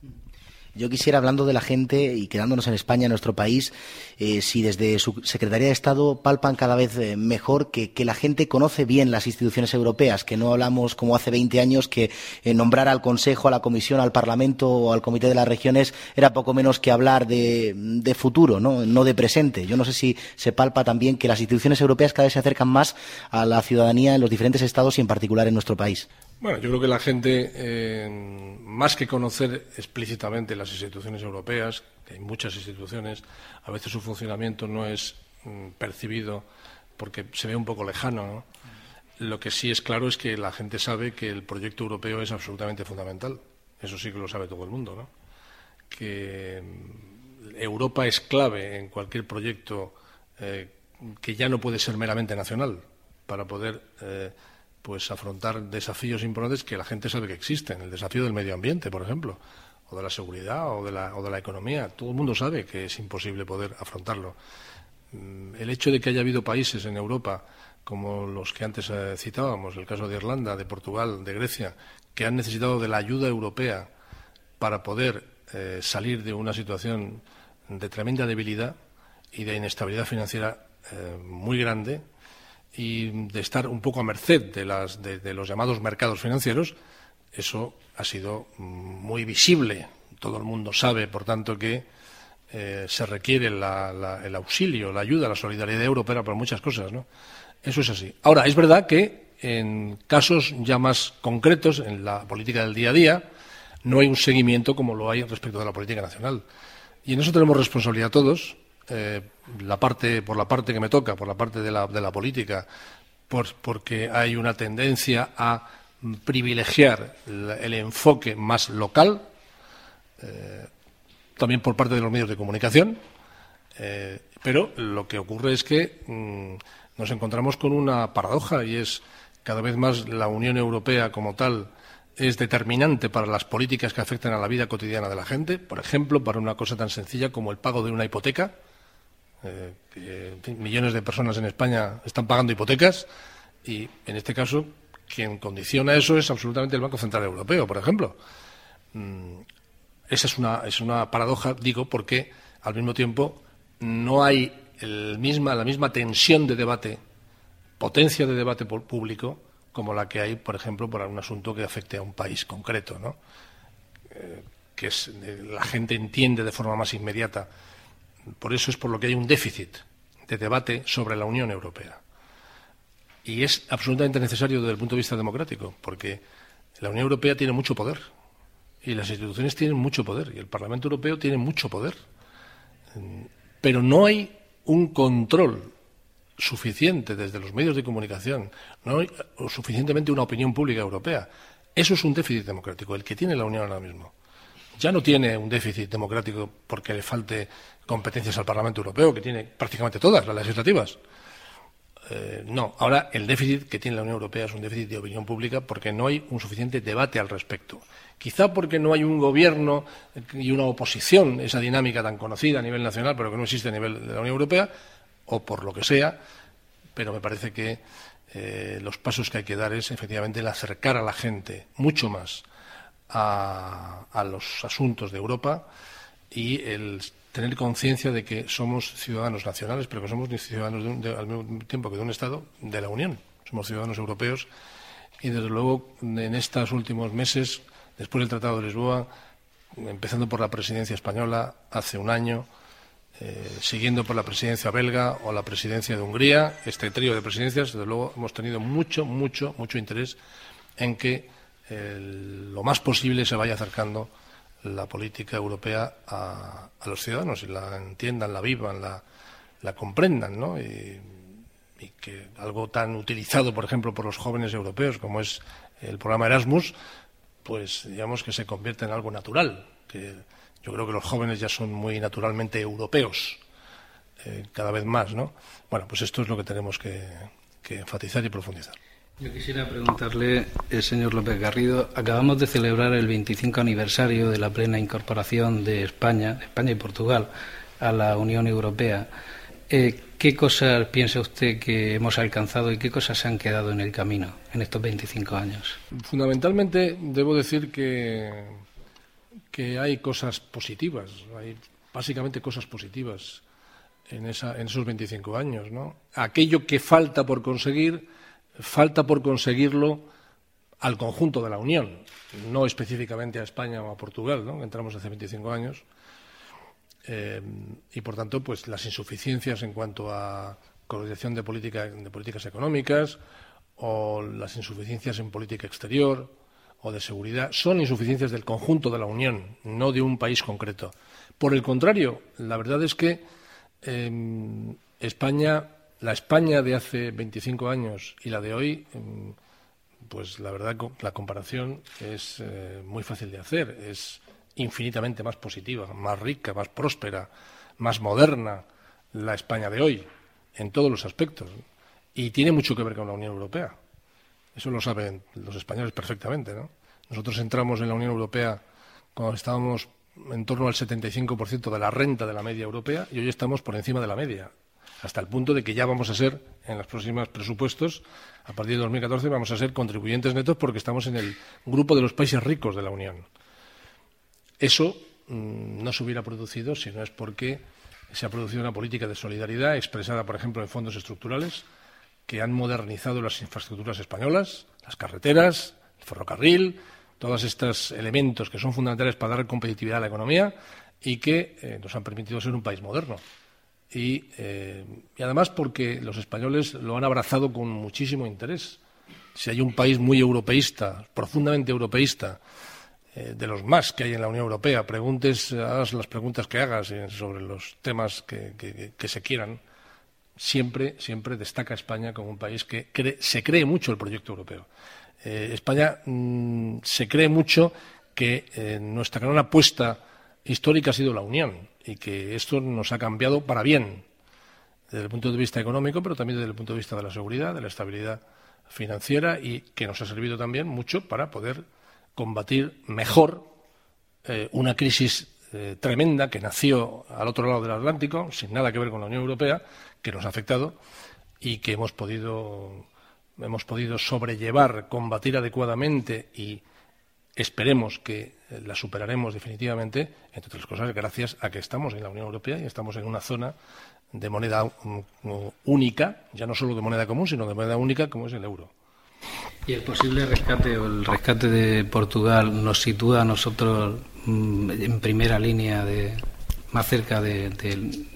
Yo quisiera, hablando de la gente y quedándonos en España, en nuestro país, eh, si desde su Secretaría de Estado palpan cada vez eh, mejor que, la gente conoce bien las instituciones europeas, que no hablamos como hace 20 años que eh, nombrar al Consejo, a la Comisión, al Parlamento o al Comité de las Regiones era poco menos que hablar de, de futuro, ¿no? no de presente. Yo no sé si se palpa también que las instituciones europeas cada vez se acercan más a la ciudadanía en los diferentes estados y en particular en nuestro país. Bueno, yo creo que la gente, eh, más que conocer explícitamente las instituciones europeas, que hay muchas instituciones, a veces su funcionamiento no es mm, percibido porque se ve un poco lejano. Lo que sí es claro es que la gente sabe que el proyecto europeo es absolutamente fundamental. Eso sí que lo sabe todo el mundo, ¿no? Que mm, Europa es clave en cualquier proyecto eh, que ya no puede ser meramente nacional para poder eh, pues afrontar desafíos importantes que la gente sabe que existen, el desafío del medio ambiente, por ejemplo, o de la seguridad o de la, o de la economía. Todo el mundo sabe que es imposible poder afrontarlo. Mm, el hecho de que haya habido países en Europa como los que antes eh, citábamos, el caso de Irlanda, de Portugal, de Grecia, que han necesitado de la ayuda europea para poder eh, salir de una situación de tremenda debilidad y de inestabilidad financiera eh, muy grande y de estar un poco a merced de, las, de, los llamados mercados financieros, eso ha sido muy visible. Todo el mundo sabe, por tanto, que se requiere el auxilio, la ayuda, la solidaridad europea para muchas cosas, ¿no? Eso es así. Ahora, es verdad que en casos ya más concretos, en la política del día a día, no hay un seguimiento como lo hay respecto de la política nacional. Y en eso tenemos responsabilidad todos, eh, la parte, por la parte que me toca, por la parte de la, de la política, porque hay una tendencia a privilegiar el, enfoque más local, eh, también por parte de los medios de comunicación, eh, pero lo que ocurre es que mm, nos encontramos con una paradoja y es cada vez más la Unión Europea como tal es determinante para las políticas que afectan a la vida cotidiana de la gente, por ejemplo, para una cosa tan sencilla como el pago de una hipoteca. Eh, millones de personas en España están pagando hipotecas y, en este caso, quien condiciona eso es absolutamente el Banco Central Europeo, por ejemplo. Mm, esa es una, es una paradoja, digo, porque al mismo tiempo no hay misma, la misma tensión de debate, potencia de debate público, como la que hay, por ejemplo, por un asunto que afecte a un país concreto, ¿no? Eh, que es, eh, la gente entiende de forma más inmediata. Por eso es por lo que hay un déficit de debate sobre la Unión Europea. Y es absolutamente necesario desde el punto de vista democrático, porque la Unión Europea tiene mucho poder y las instituciones tienen mucho poder y el Parlamento Europeo tiene mucho poder. Pero no hay un control suficiente desde los medios de comunicación, no o suficientemente una opinión pública europea. Eso es un déficit democrático, el que tiene la Unión ahora mismo. Ya no tiene un déficit democrático porque le falte competencias al Parlamento Europeo, que tiene prácticamente todas las legislativas. Eh, no, ahora el déficit que tiene la Unión Europea es un déficit de opinión pública porque no hay un suficiente debate al respecto. Quizá porque no hay un gobierno y una oposición, esa dinámica tan conocida a nivel nacional, pero que no existe a nivel de la Unión Europea, o por lo que sea, pero me parece que eh, los pasos que hay que dar es efectivamente el acercar a la gente mucho más a, los asuntos de Europa y el tener conciencia de que somos ciudadanos nacionales, pero que somos ciudadanos al mismo tiempo que de un Estado de la Unión. Somos ciudadanos europeos y, desde luego, en estos últimos meses después del Tratado de Lisboa, empezando por la presidencia española hace un año, eh, siguiendo por la presidencia belga o la presidencia de Hungría, este trío de presidencias, desde luego hemos tenido mucho, mucho, mucho interés en que eh, lo más posible se vaya acercando la política europea a, los ciudadanos y la entiendan, la vivan, la, comprendan, ¿no? Y, y que algo tan utilizado, por ejemplo, por los jóvenes europeos como es el programa Erasmus, pues digamos que se convierte en algo natural. Que yo creo que los jóvenes ya son muy naturalmente europeos, eh, cada vez más, ¿no? Bueno, pues esto es lo que tenemos que, enfatizar y profundizar. Yo quisiera preguntarle, eh, señor López Garrido, acabamos de celebrar el 25 aniversario de la plena incorporación de España, España y Portugal, a la Unión Europea. Eh, ¿Qué cosas piensa usted que hemos alcanzado y qué cosas se han quedado en el camino en estos 25 años? Fundamentalmente, debo decir que, que hay cosas positivas, hay básicamente cosas positivas en, esa, en esos 25 años. ¿no? Aquello que falta por conseguir, falta por conseguirlo al conjunto de la Unión, no específicamente a España o a Portugal, ¿no? entramos hace 25 años eh, y por tanto, pues las insuficiencias en cuanto a coordinación de, política, de políticas económicas o las insuficiencias en política exterior o de seguridad son insuficiencias del conjunto de la Unión, no de un país concreto. Por el contrario, la verdad es que em, España, la España de hace 25 años y la de hoy, em, pues la verdad la comparación es eh, muy fácil de hacer. Es infinitamente más positiva, más rica, más próspera, más moderna la España de hoy, en todos los aspectos. Y tiene mucho que ver con la Unión Europea. Eso lo saben los españoles perfectamente. ¿no? Nosotros entramos en la Unión Europea cuando estábamos en torno al 75% de la renta de la media europea y hoy estamos por encima de la media, hasta el punto de que ya vamos a ser, en los próximos presupuestos, a partir de 2014, vamos a ser contribuyentes netos porque estamos en el grupo de los países ricos de la Unión. Eso mm, no se hubiera producido si no es porque se ha producido una política de solidaridad expresada, por ejemplo, en fondos estructurales que han modernizado las infraestructuras españolas, las carreteras, el ferrocarril, todos estos elementos que son fundamentales para dar competitividad a la economía y que eh, nos han permitido ser un país moderno. Eh, y, además porque los españoles lo han abrazado con muchísimo interés. Si hay un país muy europeísta, profundamente europeísta, eh, de los más que hay en la Unión Europea, preguntes, hagas las preguntas que hagas sobre los temas que, se quieran, siempre, siempre destaca España como un país que se cree mucho el proyecto europeo. Eh, España mm, se cree mucho que nuestra gran apuesta histórica ha sido la Unión y que esto nos ha cambiado para bien desde el punto de vista económico, pero también desde el punto de vista de la seguridad, de la estabilidad financiera y que nos ha servido también mucho para poder combatir mejor eh, una crisis eh, tremenda que nació al otro lado del Atlántico, sin nada que ver con la Unión Europea, que nos ha afectado y que hemos podido, hemos podido sobrellevar, combatir adecuadamente y esperemos que la superaremos definitivamente, entre otras cosas, gracias a que estamos en la Unión Europea y estamos en una zona de moneda mm, única, ya no solo de moneda común, sino de moneda única como es el euro. ¿Y el posible rescate o el rescate de Portugal nos sitúa a nosotros mm, en primera línea de más cerca de,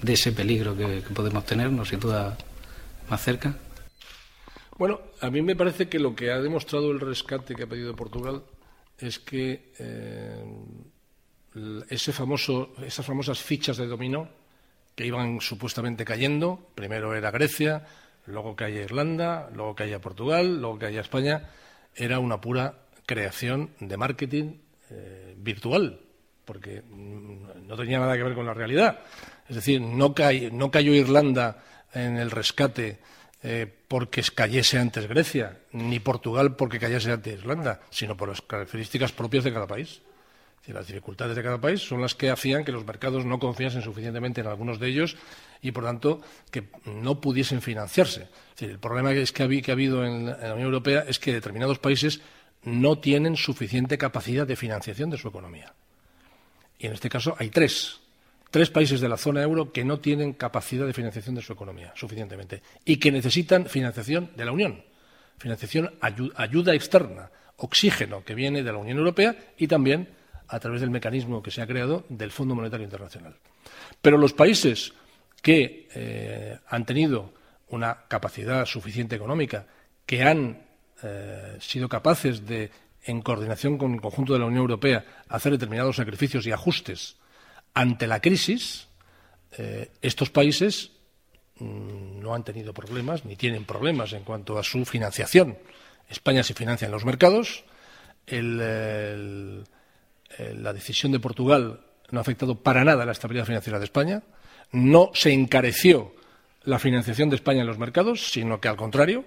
ese peligro que, que podemos tener? ¿Nos sitúa más cerca? Bueno, a mí me parece que lo que ha demostrado el rescate que ha pedido Portugal es que eh, ese famoso, esas famosas fichas de dominó que iban supuestamente cayendo, primero era Grecia, luego caía Irlanda, luego caía Portugal, luego caía España, era una pura creación de marketing eh, virtual, porque mm, no tenía nada que ver con la realidad. Es decir, no, no cayó Irlanda en el rescate eh, porque cayese antes Grecia, ni Portugal porque cayese antes Irlanda, sino por las características propias de cada país. las dificultades de cada país son las que hacían que los mercados no confiasen suficientemente en algunos de ellos y, por tanto, que no pudiesen financiarse. el problema que, ha, habido en la Unión Europea es que determinados países no tienen suficiente capacidad de financiación de su economía. Y en este caso hay tres tres países de la zona euro que no tienen capacidad de financiación de su economía suficientemente y que necesitan financiación de la Unión, financiación, ayuda externa, oxígeno que viene de la Unión Europea y también a través del mecanismo que se ha creado del Fondo Monetario Internacional. Pero los países que eh, han tenido una capacidad suficiente económica, que han eh, sido capaces de, en coordinación con el conjunto de la Unión Europea, hacer determinados sacrificios y ajustes ante la crisis, eh, estos países mm, no han tenido problemas ni tienen problemas en cuanto a su financiación. España se financia en los mercados. la decisión de Portugal no ha afectado para nada la estabilidad financiera de España. No se encareció la financiación de España en los mercados, sino que al contrario,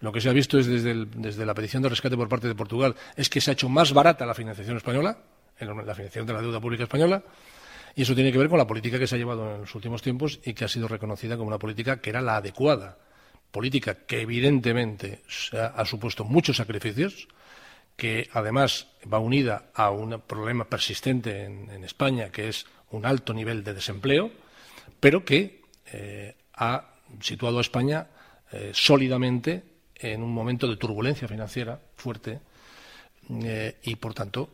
lo que se ha visto es desde, la petición de rescate por parte de Portugal es que se ha hecho más barata la financiación española, la financiación de la deuda pública española, y eso tiene que ver con la política que se ha llevado en los últimos tiempos y que ha sido reconocida como una política que era la adecuada. Política que evidentemente ha, supuesto muchos sacrificios, que además va unida a un problema persistente en, España, que es un alto nivel de desempleo, pero que eh, ha situado a España eh, sólidamente en un momento de turbulencia financiera fuerte eh, y, por tanto,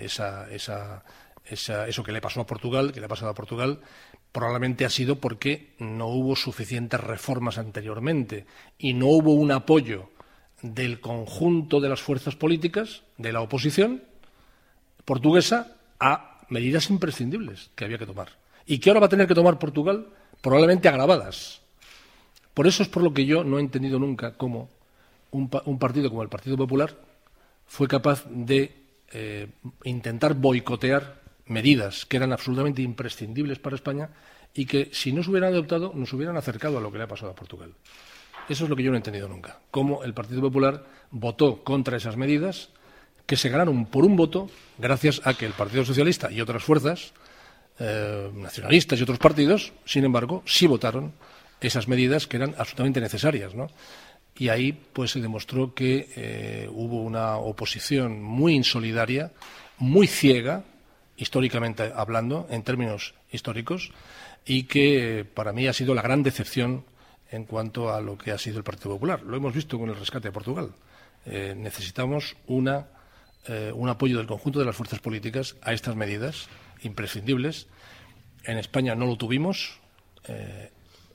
esa, esa, eso que le pasó a Portugal, que le ha pasado a Portugal, probablemente ha sido porque no hubo suficientes reformas anteriormente y no hubo un apoyo del conjunto de las fuerzas políticas de la oposición portuguesa a medidas imprescindibles que había que tomar y que ahora va a tener que tomar Portugal probablemente agravadas. Por eso es por lo que yo no he entendido nunca cómo un, partido como el Partido Popular fue capaz de eh, intentar boicotear medidas que eran absolutamente imprescindibles para España y que, si no se hubieran adoptado, nos hubieran acercado a lo que le ha pasado a Portugal. Eso es lo que yo no he entendido nunca. Cómo el Partido Popular votó contra esas medidas que se ganaron por un voto gracias a que el Partido Socialista y otras fuerzas eh, nacionalistas y otros partidos, sin embargo, sí votaron esas medidas que eran absolutamente necesarias, ¿no? Y ahí, pues, se demostró que eh, hubo una oposición muy insolidaria, muy ciega, históricamente hablando, en términos históricos, y que para mí ha sido la gran decepción en cuanto a lo que ha sido el Partido Popular. Lo hemos visto con el rescate de Portugal. Eh, necesitamos una, eh, un apoyo del conjunto de las fuerzas políticas a estas medidas imprescindibles. En España no lo tuvimos, eh,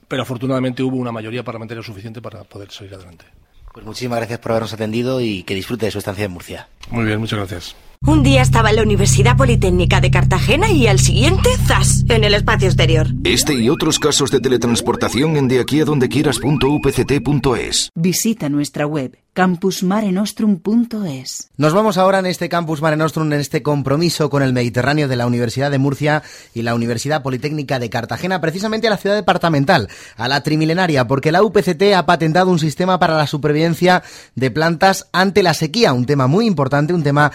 pero afortunadamente hubo una mayoría parlamentaria suficiente para poder salir adelante. Pues muchísimas gracias por habernos atendido y que disfrute de su estancia en Murcia. Muy bien, muchas gracias. Un día estaba en la Universidad Politécnica de Cartagena y al siguiente, ¡zas! en el espacio exterior. Este y otros casos de teletransportación en de aquí a donde quieras.upct.es. Visita nuestra web campusmarenostrum.es. Nos vamos ahora en este Campus Mare Nostrum, en este compromiso con el Mediterráneo de la Universidad de Murcia y la Universidad Politécnica de Cartagena, precisamente a la ciudad departamental, a la trimilenaria, porque la UPCT ha patentado un sistema para la supervivencia de plantas ante la sequía, un tema muy importante, un tema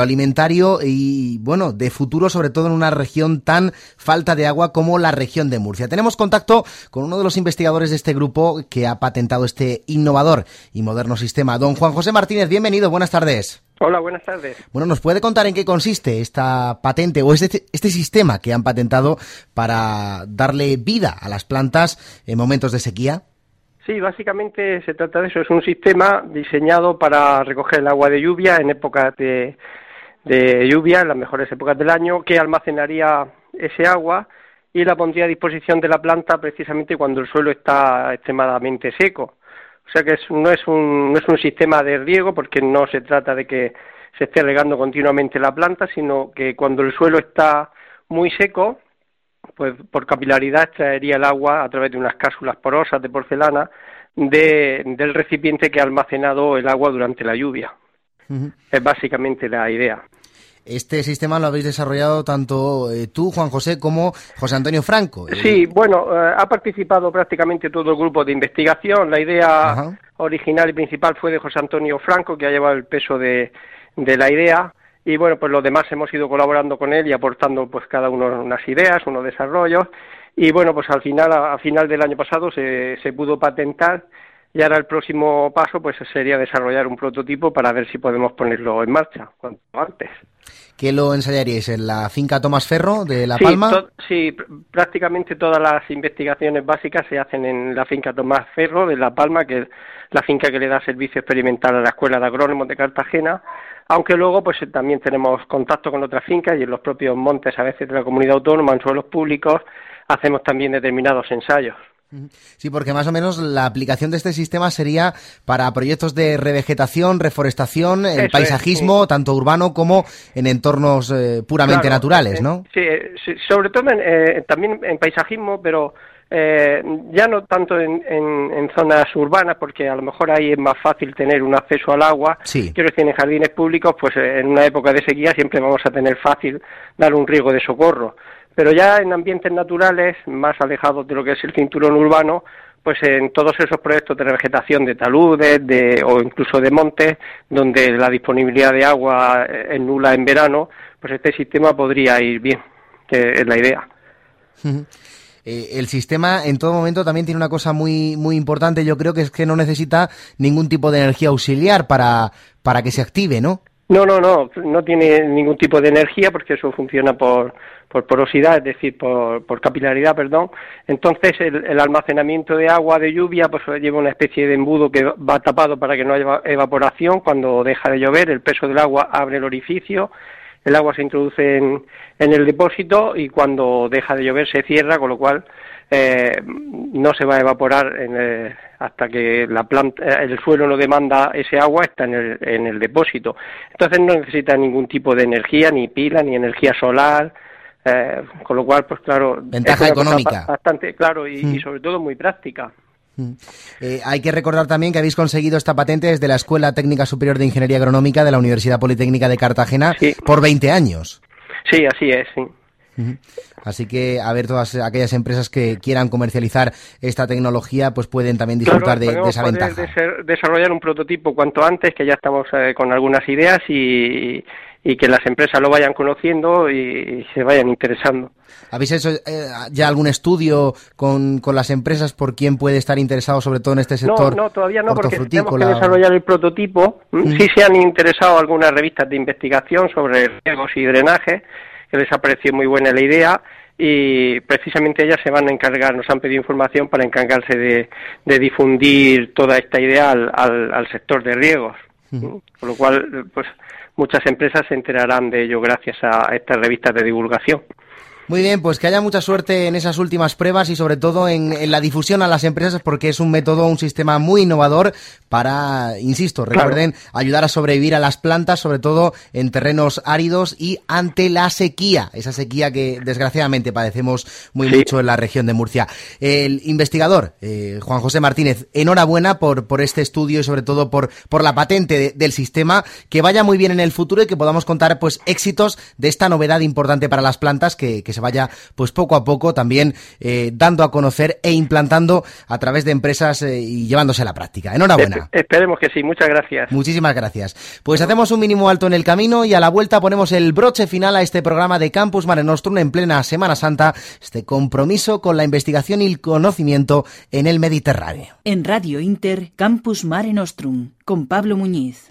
agroalimentario y, bueno, de futuro, sobre todo en una región tan falta de agua como la región de Murcia. Tenemos contacto con uno de los investigadores de este grupo que ha patentado este innovador y moderno sistema Don Juan José Martínez, bienvenido, buenas tardes. Hola, buenas tardes. Bueno, ¿nos puede contar en qué consiste esta patente o este, este sistema que han patentado para darle vida a las plantas en momentos de sequía? Sí, básicamente se trata de eso. Es un sistema diseñado para recoger el agua de lluvia en épocas de, de lluvia, en las mejores épocas del año, que almacenaría ese agua y la pondría a disposición de la planta precisamente cuando el suelo está extremadamente seco. O sea que no, es un, no es un sistema de riego porque no se trata de que se esté regando continuamente la planta, sino que cuando el suelo está muy seco, pues por capilaridad extraería el agua a través de unas cápsulas porosas de porcelana del recipiente que ha almacenado el agua durante la lluvia. Es básicamente la idea. Este sistema lo habéis desarrollado tanto eh, tú, Juan José, como José Antonio Franco. Sí, bueno, eh, ha participado prácticamente todo el grupo de investigación. La idea original y principal fue de José Antonio Franco, que ha llevado el peso de, de la idea. Y bueno, pues los demás hemos ido colaborando con él y aportando pues cada uno unas ideas, unos desarrollos. Y bueno, pues al final, a, final del año pasado se, se pudo patentar y ahora el próximo paso pues sería desarrollar un prototipo para ver si podemos ponerlo en marcha cuanto antes. ¿Qué lo ensayaríais? ¿En la finca Tomás Ferro de La Palma? Sí, prácticamente todas las investigaciones básicas se hacen en la finca Tomás Ferro de La Palma, que es la finca que le da servicio experimental a la Escuela de Agrónomos de Cartagena, aunque luego pues también tenemos contacto con otras fincas y en los propios montes a veces de la comunidad autónoma, en suelos públicos, hacemos también determinados ensayos. Sí, porque más o menos la aplicación de este sistema sería para proyectos de revegetación, reforestación, el paisajismo, tanto urbano como en entornos eh, puramente naturales, ¿no? Eh, sí, sobre todo eh, también en paisajismo, pero ya no tanto en, zonas urbanas, porque a lo mejor ahí es más fácil tener un acceso al agua. Sí. Quiero decir, en jardines públicos, pues en una época de sequía siempre vamos a tener fácil dar un riego de socorro pero ya en ambientes naturales, más alejados de lo que es el cinturón urbano, pues en todos esos proyectos de vegetación de taludes de, o incluso de montes, donde la disponibilidad de agua es nula en verano, pues este sistema podría ir bien, que es la idea. Eh, el sistema en todo momento también tiene una cosa muy muy importante, yo creo que es que no necesita ningún tipo de energía auxiliar para, para que se active, ¿no? No, no, no, no tiene ningún tipo de energía porque eso funciona por, por porosidad, es decir, por, capilaridad, perdón. Entonces, el, almacenamiento de agua de lluvia pues lleva una especie de embudo que va tapado para que no haya evaporación. Cuando deja de llover, el peso del agua abre el orificio, el agua se introduce en el depósito y cuando deja de llover se cierra, con lo cual eh, no se va a evaporar en hasta que la planta, eh, el suelo no demanda ese agua, está en el, en el depósito. Entonces no necesita ningún tipo de energía, ni pila, ni energía solar, eh, con lo cual, pues claro, ventaja económica. Bastante claro y, mm. sobre todo muy práctica. Mm. hay que recordar también que habéis conseguido esta patente desde la Escuela Técnica Superior de Ingeniería Agronómica de la Universidad Politécnica de Cartagena por 20 años. Sí, así es, sí. Así que a ver todas aquellas empresas que quieran comercializar esta tecnología, pues pueden también disfrutar de, esa ventaja. desarrollar un prototipo cuanto antes, que ya estamos eh, con algunas ideas y, y que las empresas lo vayan conociendo y, se vayan interesando. ¿Habéis hecho eh, ya algún estudio con, con, las empresas por quién puede estar interesado sobre todo en este sector? No, no todavía no, porque tenemos que desarrollar el prototipo. Mm. Sí se han interesado algunas revistas de investigación sobre riesgos y drenaje, que les ha parecido muy buena la idea y precisamente ellas se van a encargar, nos han pedido información para encargarse de, de difundir toda esta idea al, al, sector de riegos. Por lo cual, pues muchas empresas se enterarán de ello gracias a estas revistas de divulgación. Muy bien, pues que haya mucha suerte en esas últimas pruebas y sobre todo en, la difusión a las empresas porque es un método, un sistema muy innovador para, insisto, recuerden, ayudar a sobrevivir a las plantas, sobre todo en terrenos áridos y ante la sequía, esa sequía que desgraciadamente padecemos muy mucho en la región de Murcia. El investigador, eh, Juan José Martínez, enhorabuena por, por este estudio y sobre todo por, por la patente del sistema, que vaya muy bien en el futuro y que podamos contar pues éxitos de esta novedad importante para las plantas que, que se vaya pues poco a poco también eh, dando a conocer e implantando a través de empresas eh, y llevándose a la práctica. Enhorabuena. Esperemos que sí, muchas gracias. Muchísimas gracias. Pues hacemos un mínimo alto en el camino y a la vuelta ponemos el broche final a este programa de Campus Mare Nostrum en plena Semana Santa, este compromiso con la investigación y el conocimiento en el Mediterráneo. En Radio Inter, Campus Mare Nostrum, con Pablo Muñiz.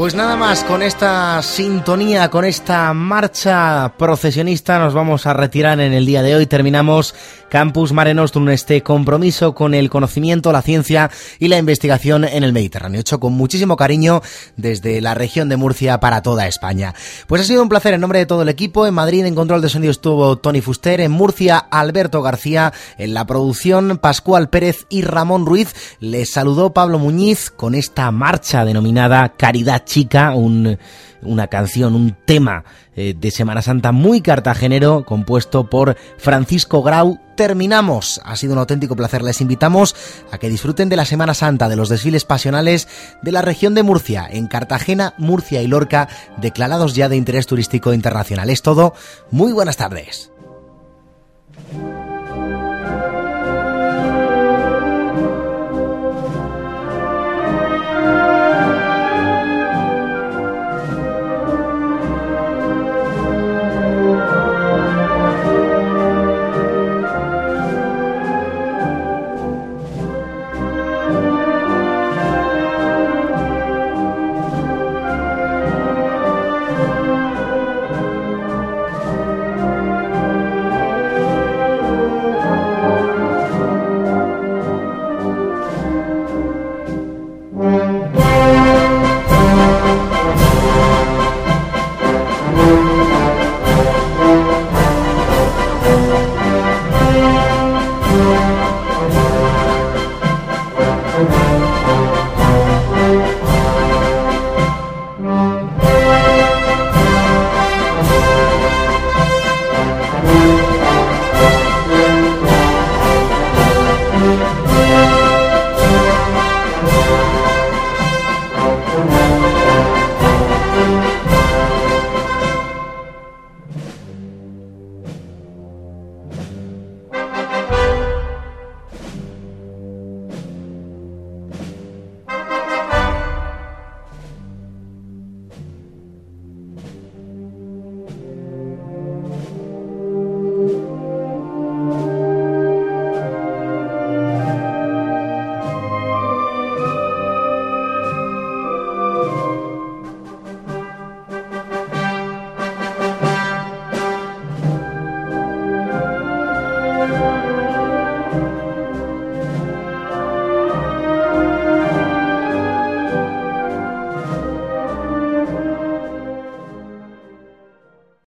Pues nada más, con esta sintonía, con esta marcha procesionista, nos vamos a retirar en el día de hoy. Terminamos Campus Mare Nostrum, este compromiso con el conocimiento, la ciencia y la investigación en el Mediterráneo, hecho con muchísimo cariño desde la región de Murcia para toda España. Pues ha sido un placer en nombre de todo el equipo. En Madrid, en control de sonido estuvo Tony Fuster, en Murcia, Alberto García, en la producción, Pascual Pérez y Ramón Ruiz. Les saludó Pablo Muñiz con esta marcha denominada Caridad chica, una canción, un tema eh, de Semana Santa muy cartagenero, compuesto por Francisco Grau. Terminamos. Ha sido un auténtico placer. Les invitamos a que disfruten de la Semana Santa, de los desfiles pasionales de la región de Murcia, en Cartagena, Murcia y Lorca, declarados ya de interés turístico internacional. Es todo. Muy buenas tardes.